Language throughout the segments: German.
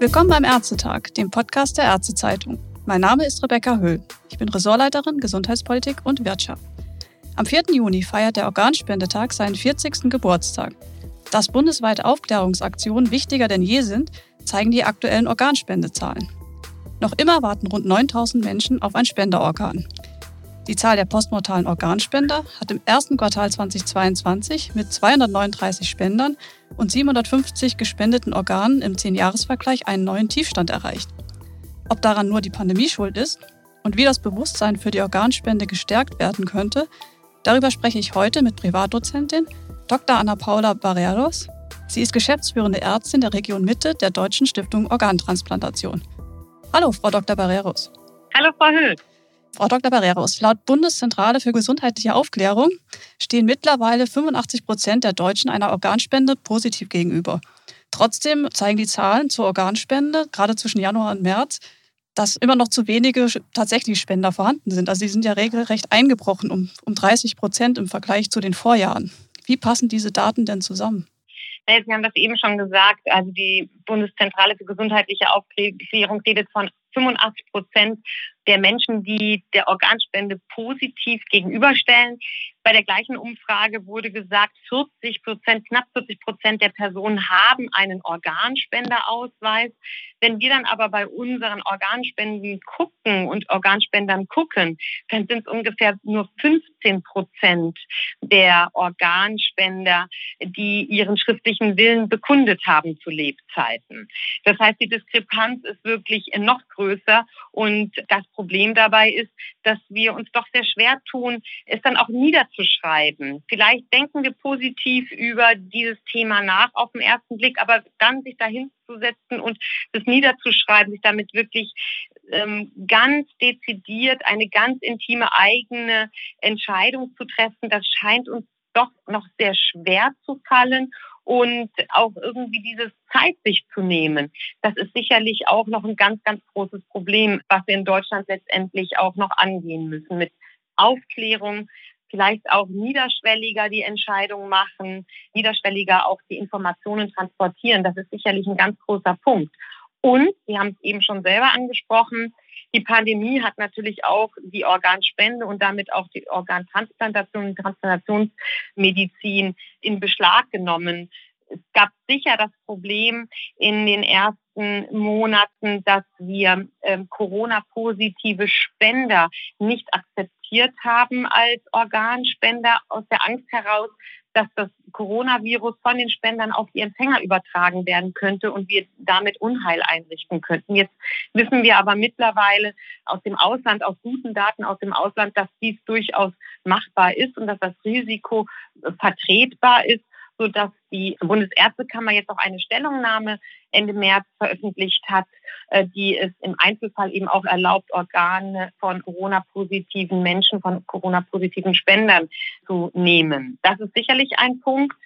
Willkommen beim Ärztetag, dem Podcast der Ärztezeitung. Mein Name ist Rebecca Höhl. Ich bin Ressortleiterin Gesundheitspolitik und Wirtschaft. Am 4. Juni feiert der Organspendetag seinen 40. Geburtstag. Dass bundesweite Aufklärungsaktionen wichtiger denn je sind, zeigen die aktuellen Organspendezahlen. Noch immer warten rund 9000 Menschen auf ein Spenderorgan. Die Zahl der postmortalen Organspender hat im ersten Quartal 2022 mit 239 Spendern und 750 gespendeten Organen im 10-Jahres-Vergleich einen neuen Tiefstand erreicht. Ob daran nur die Pandemie schuld ist und wie das Bewusstsein für die Organspende gestärkt werden könnte, darüber spreche ich heute mit Privatdozentin Dr. Anna Paula Barreros. Sie ist geschäftsführende Ärztin der Region Mitte der Deutschen Stiftung Organtransplantation. Hallo, Frau Dr. Barreros. Hallo, Frau Höhl. Frau Dr. Barreros, laut Bundeszentrale für gesundheitliche Aufklärung stehen mittlerweile 85 Prozent der Deutschen einer Organspende positiv gegenüber. Trotzdem zeigen die Zahlen zur Organspende, gerade zwischen Januar und März, dass immer noch zu wenige tatsächlich Spender vorhanden sind. Also sie sind ja regelrecht eingebrochen um, um 30 Prozent im Vergleich zu den Vorjahren. Wie passen diese Daten denn zusammen? Sie haben das eben schon gesagt. Also die Bundeszentrale für gesundheitliche Aufklärung redet von 85 Prozent der Menschen, die der Organspende positiv gegenüberstellen. Bei der gleichen Umfrage wurde gesagt, 40 Prozent, knapp 40 Prozent der Personen haben einen Organspenderausweis. Wenn wir dann aber bei unseren Organspenden gucken und Organspendern gucken, dann sind es ungefähr nur 15 Prozent der Organspender, die ihren schriftlichen Willen bekundet haben zu Lebzeiten. Das heißt, die Diskrepanz ist wirklich noch größer und das Problem dabei ist, dass wir uns doch sehr schwer tun, es dann auch niederzuschreiben. Vielleicht denken wir positiv über dieses Thema nach auf den ersten Blick, aber dann sich dahin zu setzen und das niederzuschreiben, sich damit wirklich ähm, ganz dezidiert eine ganz intime eigene Entscheidung zu treffen, das scheint uns doch noch sehr schwer zu fallen und auch irgendwie dieses Zeit sich zu nehmen. Das ist sicherlich auch noch ein ganz, ganz großes Problem, was wir in Deutschland letztendlich auch noch angehen müssen mit Aufklärung, vielleicht auch niederschwelliger die Entscheidung machen, niederschwelliger auch die Informationen transportieren. Das ist sicherlich ein ganz großer Punkt. Und, Sie haben es eben schon selber angesprochen, die Pandemie hat natürlich auch die Organspende und damit auch die Organtransplantation und Transplantationsmedizin in Beschlag genommen. Es gab sicher das Problem in den ersten Monaten, dass wir ähm, Corona-positive Spender nicht akzeptiert haben als Organspender aus der Angst heraus, dass das Coronavirus von den Spendern auf die Empfänger übertragen werden könnte und wir damit Unheil einrichten könnten. Jetzt wissen wir aber mittlerweile aus dem Ausland, aus guten Daten aus dem Ausland, dass dies durchaus machbar ist und dass das Risiko vertretbar ist sodass die Bundesärztekammer jetzt auch eine Stellungnahme Ende März veröffentlicht hat, äh, die es im Einzelfall eben auch erlaubt, Organe von Corona-positiven Menschen, von Corona-positiven Spendern zu nehmen. Das ist sicherlich ein Punkt.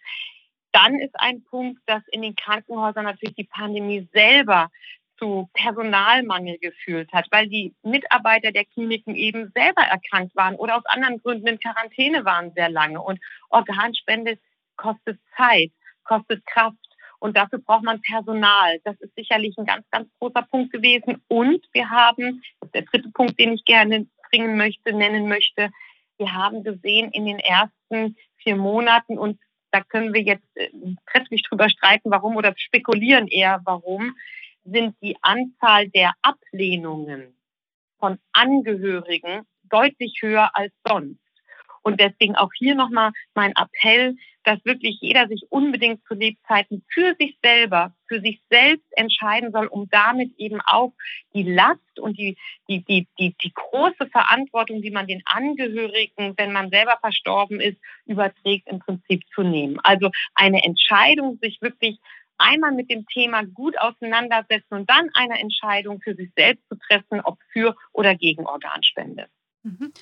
Dann ist ein Punkt, dass in den Krankenhäusern natürlich die Pandemie selber zu Personalmangel geführt hat, weil die Mitarbeiter der Kliniken eben selber erkrankt waren oder aus anderen Gründen in Quarantäne waren sehr lange. Und Organspende kostet Zeit, kostet Kraft. Und dafür braucht man Personal. Das ist sicherlich ein ganz, ganz großer Punkt gewesen. Und wir haben, der dritte Punkt, den ich gerne bringen möchte, nennen möchte, wir haben gesehen in den ersten vier Monaten und da können wir jetzt äh, trefflich drüber streiten, warum oder spekulieren eher, warum, sind die Anzahl der Ablehnungen von Angehörigen deutlich höher als sonst. Und deswegen auch hier nochmal mein Appell, dass wirklich jeder sich unbedingt zu Lebzeiten für sich selber, für sich selbst entscheiden soll, um damit eben auch die Last und die, die, die, die, die große Verantwortung, die man den Angehörigen, wenn man selber verstorben ist, überträgt, im Prinzip zu nehmen. Also eine Entscheidung, sich wirklich einmal mit dem Thema gut auseinandersetzen und dann eine Entscheidung für sich selbst zu treffen, ob für oder gegen Organspende. Mhm.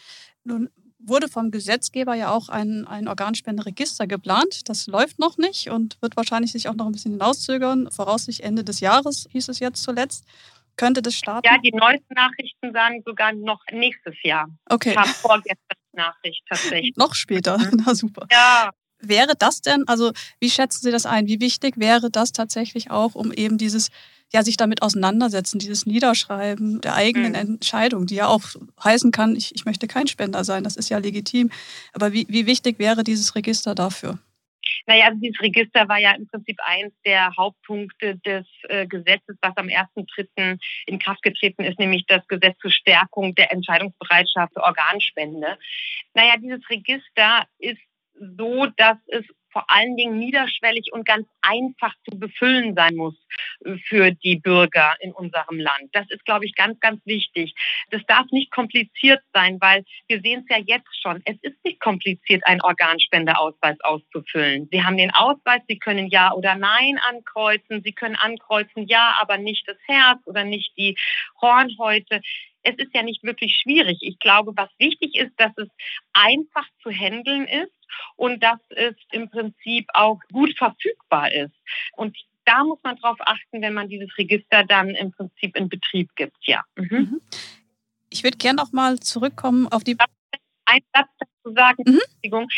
Nun wurde vom Gesetzgeber ja auch ein, ein Organspenderegister geplant. Das läuft noch nicht und wird wahrscheinlich sich auch noch ein bisschen hinauszögern. Voraussichtlich Ende des Jahres hieß es jetzt zuletzt. Könnte das starten? Ja, die neuesten Nachrichten sagen sogar noch nächstes Jahr. Okay. Kam vorgestern Nachricht tatsächlich. noch später. Mhm. Na super. Ja. Wäre das denn, also wie schätzen Sie das ein? Wie wichtig wäre das tatsächlich auch, um eben dieses ja, sich damit auseinandersetzen, dieses Niederschreiben der eigenen mhm. Entscheidung, die ja auch heißen kann, ich, ich möchte kein Spender sein, das ist ja legitim. Aber wie, wie wichtig wäre dieses Register dafür? Naja, also dieses Register war ja im Prinzip eins der Hauptpunkte des äh, Gesetzes, was am 1.3. in Kraft getreten ist, nämlich das Gesetz zur Stärkung der Entscheidungsbereitschaft für Organspende. Naja, dieses Register ist so, dass es vor allen Dingen niederschwellig und ganz einfach zu befüllen sein muss für die Bürger in unserem Land. Das ist, glaube ich, ganz, ganz wichtig. Das darf nicht kompliziert sein, weil wir sehen es ja jetzt schon. Es ist nicht kompliziert, einen Organspendeausweis auszufüllen. Sie haben den Ausweis, Sie können Ja oder Nein ankreuzen. Sie können ankreuzen Ja, aber nicht das Herz oder nicht die Hornhäute es ist ja nicht wirklich schwierig. Ich glaube, was wichtig ist, dass es einfach zu handeln ist und dass es im Prinzip auch gut verfügbar ist. Und da muss man drauf achten, wenn man dieses Register dann im Prinzip in Betrieb gibt, ja. Mhm. mhm. Ich würde gerne noch mal zurückkommen auf die. Ein Satz dazu sagen, mhm. Entschuldigung.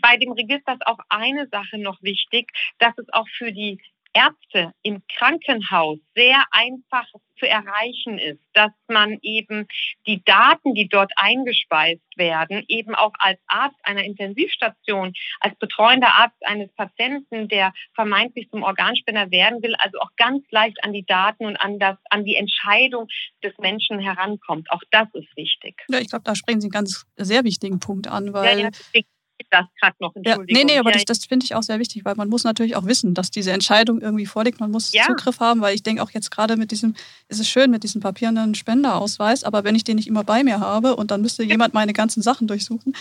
Bei dem Register ist auch eine Sache noch wichtig, dass es auch für die Ärzte im Krankenhaus sehr einfach zu erreichen ist, dass man eben die Daten, die dort eingespeist werden, eben auch als Arzt einer Intensivstation, als betreuender Arzt eines Patienten, der vermeintlich zum Organspender werden will, also auch ganz leicht an die Daten und an, das, an die Entscheidung des Menschen herankommt. Auch das ist wichtig. Ja, ich glaube, da sprechen Sie einen ganz sehr wichtigen Punkt an, weil ja, ja, das gerade noch. Entschuldigung. Ja, nee, nee, aber das, das finde ich auch sehr wichtig, weil man muss natürlich auch wissen, dass diese Entscheidung irgendwie vorliegt. Man muss ja. Zugriff haben, weil ich denke auch jetzt gerade mit diesem, ist es schön mit diesem papierenden Spenderausweis, aber wenn ich den nicht immer bei mir habe und dann müsste jemand meine ganzen Sachen durchsuchen,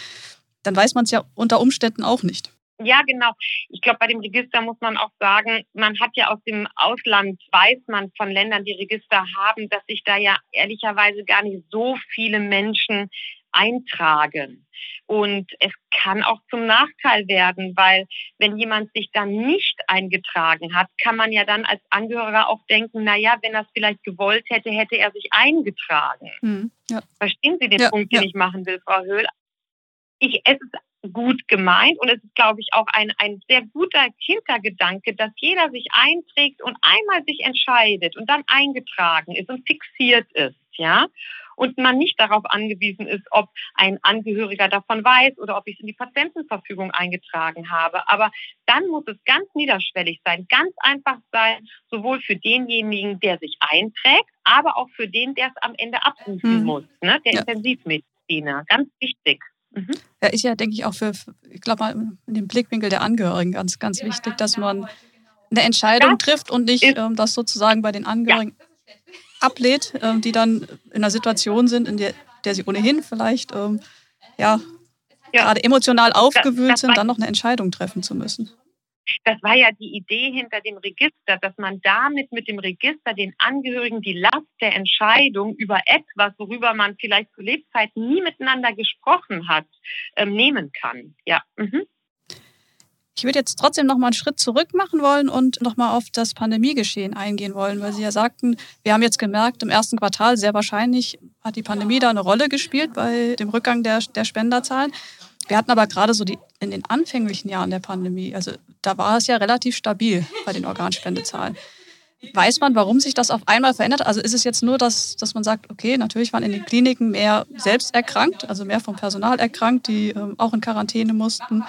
dann weiß man es ja unter Umständen auch nicht. Ja, genau. Ich glaube, bei dem Register muss man auch sagen, man hat ja aus dem Ausland, weiß man von Ländern, die Register haben, dass sich da ja ehrlicherweise gar nicht so viele Menschen eintragen. Und es kann auch zum Nachteil werden, weil wenn jemand sich dann nicht eingetragen hat, kann man ja dann als Angehöriger auch denken, na ja, wenn er es vielleicht gewollt hätte, hätte er sich eingetragen. Hm, ja. Verstehen Sie den ja, Punkt, den ja. ich machen will, Frau Höhl? Ich, es ist gut gemeint und es ist, glaube ich, auch ein, ein sehr guter Hintergedanke, dass jeder sich einträgt und einmal sich entscheidet und dann eingetragen ist und fixiert ist, ja und man nicht darauf angewiesen ist, ob ein Angehöriger davon weiß oder ob ich es in die Patientenverfügung eingetragen habe. Aber dann muss es ganz niederschwellig sein, ganz einfach sein, sowohl für denjenigen, der sich einträgt, aber auch für den, der es am Ende abrufen mhm. muss, ne? der ja. Intensivmediziner. Ganz wichtig. Mhm. Ja, ist ja, denke ich, auch für, ich glaube mal, in dem Blickwinkel der Angehörigen ganz, ganz wichtig, dass man eine Entscheidung das trifft und nicht ähm, das sozusagen bei den Angehörigen ja ablehnt, ähm, die dann in einer Situation sind, in der, der sie ohnehin vielleicht ähm, ja, ja, gerade emotional aufgewühlt das, das sind, dann noch eine Entscheidung treffen zu müssen. Das war ja die Idee hinter dem Register, dass man damit mit dem Register den Angehörigen die Last der Entscheidung über etwas, worüber man vielleicht zu Lebzeiten nie miteinander gesprochen hat, ähm, nehmen kann. Ja. Mhm. Ich würde jetzt trotzdem noch mal einen Schritt zurück machen wollen und noch mal auf das Pandemiegeschehen eingehen wollen, weil Sie ja sagten, wir haben jetzt gemerkt, im ersten Quartal sehr wahrscheinlich hat die Pandemie da eine Rolle gespielt bei dem Rückgang der, der Spenderzahlen. Wir hatten aber gerade so die, in den anfänglichen Jahren der Pandemie, also da war es ja relativ stabil bei den Organspendezahlen. Weiß man, warum sich das auf einmal verändert? Also ist es jetzt nur, dass, dass man sagt, okay, natürlich waren in den Kliniken mehr selbst erkrankt, also mehr vom Personal erkrankt, die ähm, auch in Quarantäne mussten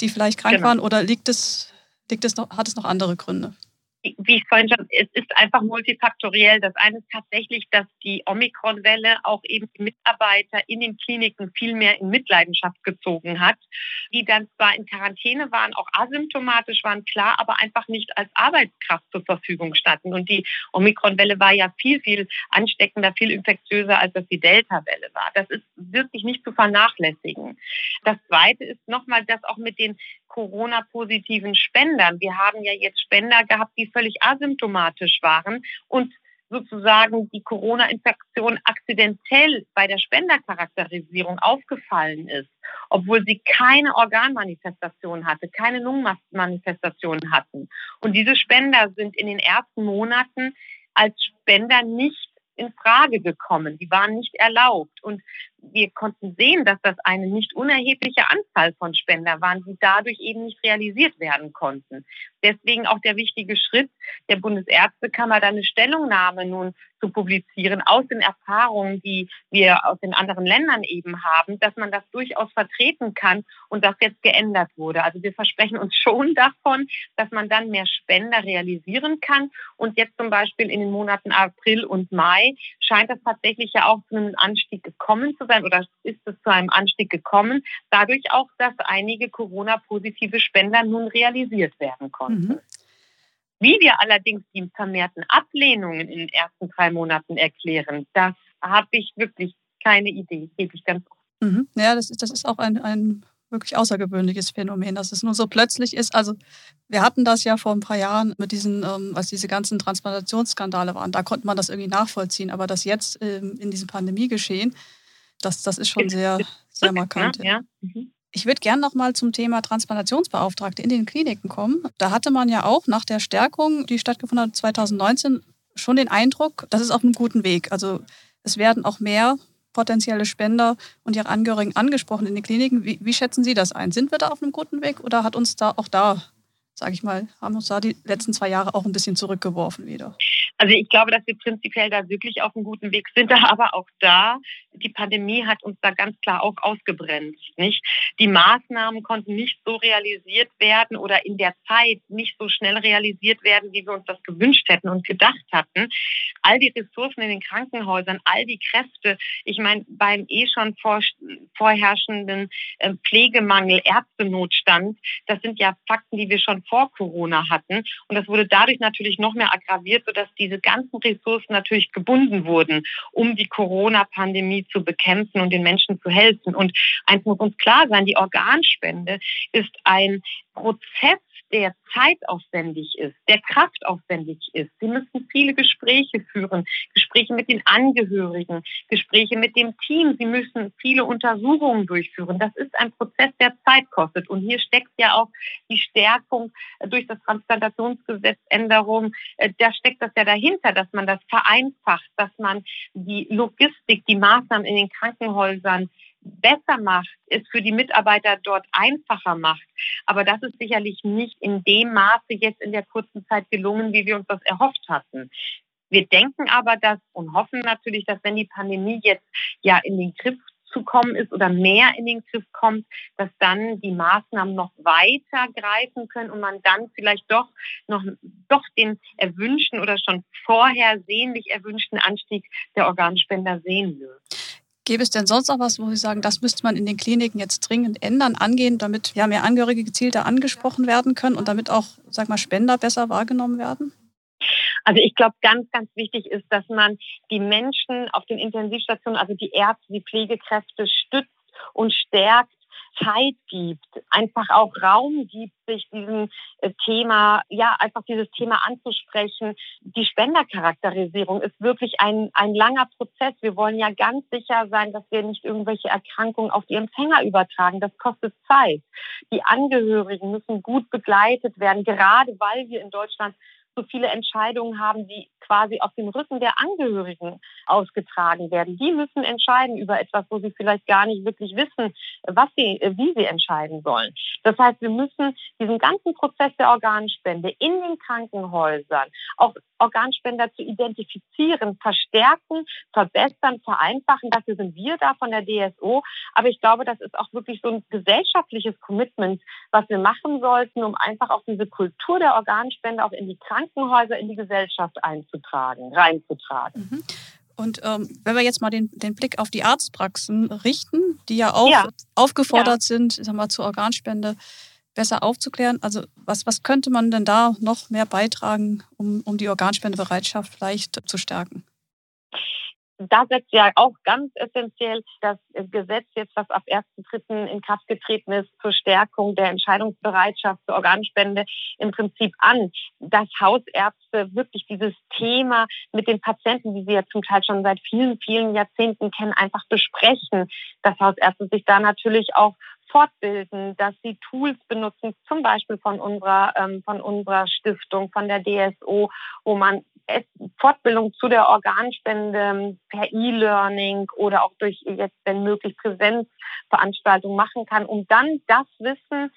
die vielleicht krank genau. waren oder liegt es, liegt es noch, hat es noch andere Gründe? Wie ich vorhin schon, es ist einfach multifaktoriell. Das eine ist tatsächlich, dass die Omikron-Welle auch eben die Mitarbeiter in den Kliniken viel mehr in Mitleidenschaft gezogen hat, die dann zwar in Quarantäne waren, auch asymptomatisch waren, klar, aber einfach nicht als Arbeitskraft zur Verfügung standen. Und die Omikron-Welle war ja viel, viel ansteckender, viel infektiöser, als das die Delta-Welle war. Das ist wirklich nicht zu vernachlässigen. Das zweite ist nochmal, dass auch mit den Corona-positiven Spendern. Wir haben ja jetzt Spender gehabt, die völlig asymptomatisch waren und sozusagen die Corona-Infektion akzidentell bei der Spendercharakterisierung aufgefallen ist, obwohl sie keine Organmanifestation hatte, keine Lungenmanifestation hatten. Und diese Spender sind in den ersten Monaten als Spender nicht in Frage gekommen. Die waren nicht erlaubt. Und wir konnten sehen, dass das eine nicht unerhebliche Anzahl von Spender waren, die dadurch eben nicht realisiert werden konnten. Deswegen auch der wichtige Schritt der Bundesärztekammer, da eine Stellungnahme nun zu publizieren aus den Erfahrungen, die wir aus den anderen Ländern eben haben, dass man das durchaus vertreten kann und das jetzt geändert wurde. Also wir versprechen uns schon davon, dass man dann mehr Spender realisieren kann. Und jetzt zum Beispiel in den Monaten April und Mai scheint das tatsächlich ja auch zu einem Anstieg gekommen zu sein oder ist es zu einem Anstieg gekommen, dadurch auch, dass einige Corona-positive Spender nun realisiert werden konnten. Mhm. Wie wir allerdings die vermehrten Ablehnungen in den ersten drei Monaten erklären, das habe ich wirklich keine Idee, gebe ich ganz offen. Mhm. Ja, das ist, das ist auch ein, ein wirklich außergewöhnliches Phänomen, dass es nur so plötzlich ist. Also wir hatten das ja vor ein paar Jahren mit diesen, ähm, als diese ganzen Transplantationsskandale waren, da konnte man das irgendwie nachvollziehen. Aber das jetzt ähm, in diesem Pandemiegeschehen, das, das ist schon sehr, sehr markant. Ne? Ja. Mhm. Ich würde gerne noch mal zum Thema Transplantationsbeauftragte in den Kliniken kommen. Da hatte man ja auch nach der Stärkung, die stattgefunden hat 2019, schon den Eindruck, das ist auf einem guten Weg. Also es werden auch mehr potenzielle Spender und ihre Angehörigen angesprochen in den Kliniken. Wie, wie schätzen Sie das ein? Sind wir da auf einem guten Weg oder hat uns da auch da, sage ich mal, haben uns da die letzten zwei Jahre auch ein bisschen zurückgeworfen wieder? Also ich glaube, dass wir prinzipiell da wirklich auf einem guten Weg sind, aber auch da, die Pandemie hat uns da ganz klar auch ausgebremst. Nicht? Die Maßnahmen konnten nicht so realisiert werden oder in der Zeit nicht so schnell realisiert werden, wie wir uns das gewünscht hätten und gedacht hatten. All die Ressourcen in den Krankenhäusern, all die Kräfte, ich meine, beim eh schon vor, vorherrschenden äh, Pflegemangel, Ärztenotstand, das sind ja Fakten, die wir schon vor Corona hatten. Und das wurde dadurch natürlich noch mehr aggraviert, sodass die diese ganzen Ressourcen natürlich gebunden wurden, um die Corona-Pandemie zu bekämpfen und den Menschen zu helfen. Und eins muss uns klar sein, die Organspende ist ein Prozess, der zeitaufwendig ist, der kraftaufwendig ist. Sie müssen viele Gespräche führen, Gespräche mit den Angehörigen, Gespräche mit dem Team. Sie müssen viele Untersuchungen durchführen. Das ist ein Prozess, der Zeit kostet. Und hier steckt ja auch die Stärkung durch das Transplantationsgesetzänderung. Äh, da steckt das ja dahinter, dass man das vereinfacht, dass man die Logistik, die Maßnahmen in den Krankenhäusern besser macht, es für die Mitarbeiter dort einfacher macht. Aber das ist sicherlich nicht in dem Maße jetzt in der kurzen Zeit gelungen, wie wir uns das erhofft hatten. Wir denken aber, dass und hoffen natürlich, dass wenn die Pandemie jetzt ja in den Griff zu kommen ist oder mehr in den Griff kommt, dass dann die Maßnahmen noch weiter greifen können und man dann vielleicht doch noch doch den erwünschten oder schon vorher sehnlich erwünschten Anstieg der Organspender sehen wird. Gäbe es denn sonst noch was, wo Sie sagen, das müsste man in den Kliniken jetzt dringend ändern, angehen, damit ja, mehr Angehörige gezielter angesprochen werden können und damit auch, sag mal, Spender besser wahrgenommen werden? Also ich glaube, ganz, ganz wichtig ist, dass man die Menschen auf den Intensivstationen, also die Ärzte, die Pflegekräfte stützt und stärkt Zeit gibt, einfach auch Raum gibt, sich diesem äh, Thema, ja, einfach dieses Thema anzusprechen. Die Spendercharakterisierung ist wirklich ein, ein langer Prozess. Wir wollen ja ganz sicher sein, dass wir nicht irgendwelche Erkrankungen auf die Empfänger übertragen. Das kostet Zeit. Die Angehörigen müssen gut begleitet werden, gerade weil wir in Deutschland so viele Entscheidungen haben, die quasi auf dem Rücken der Angehörigen ausgetragen werden. Die müssen entscheiden über etwas, wo sie vielleicht gar nicht wirklich wissen, was sie, wie sie entscheiden sollen. Das heißt, wir müssen diesen ganzen Prozess der Organspende in den Krankenhäusern, auch Organspender zu identifizieren, verstärken, verbessern, vereinfachen. Dafür sind wir da von der DSO. Aber ich glaube, das ist auch wirklich so ein gesellschaftliches Commitment, was wir machen sollten, um einfach auch diese Kultur der Organspende auch in die Krankenhäuser, in die Gesellschaft einzutragen, reinzutragen. Mhm. Und ähm, wenn wir jetzt mal den, den Blick auf die Arztpraxen richten, die ja auch ja. aufgefordert ja. sind, sag mal, zur Organspende, besser aufzuklären? Also was, was könnte man denn da noch mehr beitragen, um, um die Organspendebereitschaft vielleicht zu stärken? Da setzt ja auch ganz essentiell das Gesetz jetzt, was ab 1.3. in Kraft getreten ist, zur Stärkung der Entscheidungsbereitschaft zur Organspende im Prinzip an, dass Hausärzte wirklich dieses Thema mit den Patienten, die sie ja zum Teil schon seit vielen, vielen Jahrzehnten kennen, einfach besprechen, dass Hausärzte sich da natürlich auch fortbilden, dass sie Tools benutzen, zum Beispiel von unserer, ähm, von unserer Stiftung, von der DSO, wo man Fortbildung zu der Organspende per E-Learning oder auch durch jetzt, wenn möglich, Präsenzveranstaltungen machen kann, um dann das Wissen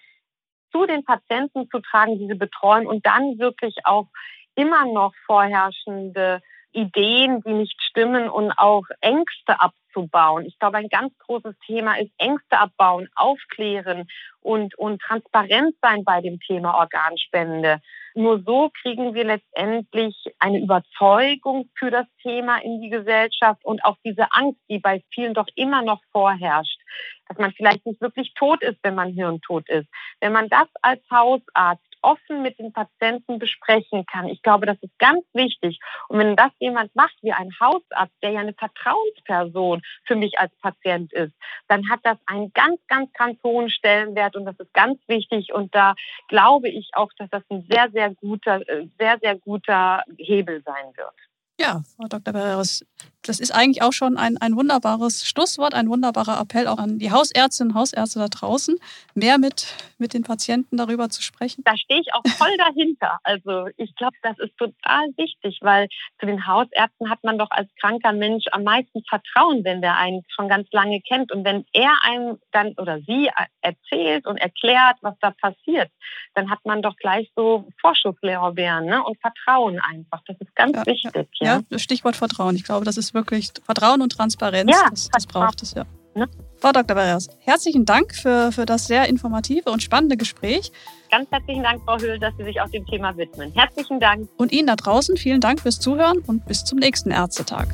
zu den Patienten zu tragen, die sie betreuen und dann wirklich auch immer noch vorherrschende Ideen, die nicht stimmen und auch Ängste abzubauen. Ich glaube, ein ganz großes Thema ist Ängste abbauen, aufklären und, und transparent sein bei dem Thema Organspende. Nur so kriegen wir letztendlich eine Überzeugung für das Thema in die Gesellschaft und auch diese Angst, die bei vielen doch immer noch vorherrscht, dass man vielleicht nicht wirklich tot ist, wenn man hirntot ist. Wenn man das als Hausarzt offen mit den Patienten besprechen kann. Ich glaube, das ist ganz wichtig. Und wenn das jemand macht wie ein Hausarzt, der ja eine Vertrauensperson für mich als Patient ist, dann hat das einen ganz, ganz, ganz hohen Stellenwert und das ist ganz wichtig. Und da glaube ich auch, dass das ein sehr, sehr guter, äh, sehr, sehr guter Hebel sein wird. Ja, Frau Dr. Barreros, das ist eigentlich auch schon ein, ein wunderbares Schlusswort, ein wunderbarer Appell auch an die Hausärztinnen und Hausärzte da draußen, mehr mit, mit den Patienten darüber zu sprechen. Da stehe ich auch voll dahinter. Also ich glaube, das ist total wichtig, weil zu den Hausärzten hat man doch als kranker Mensch am meisten Vertrauen, wenn der einen schon ganz lange kennt. Und wenn er einem dann oder sie erzählt und erklärt, was da passiert, dann hat man doch gleich so Vorschusslorbeeren ne? und Vertrauen einfach. Das ist ganz ja, wichtig. Ja. Ja, Stichwort Vertrauen. Ich glaube, das ist wirklich Vertrauen und Transparenz. Ja, das, das braucht es, ja. Ne? Frau Dr. Barrios, herzlichen Dank für, für das sehr informative und spannende Gespräch. Ganz herzlichen Dank, Frau Höhl, dass Sie sich auch dem Thema widmen. Herzlichen Dank. Und Ihnen da draußen vielen Dank fürs Zuhören und bis zum nächsten Ärztetag.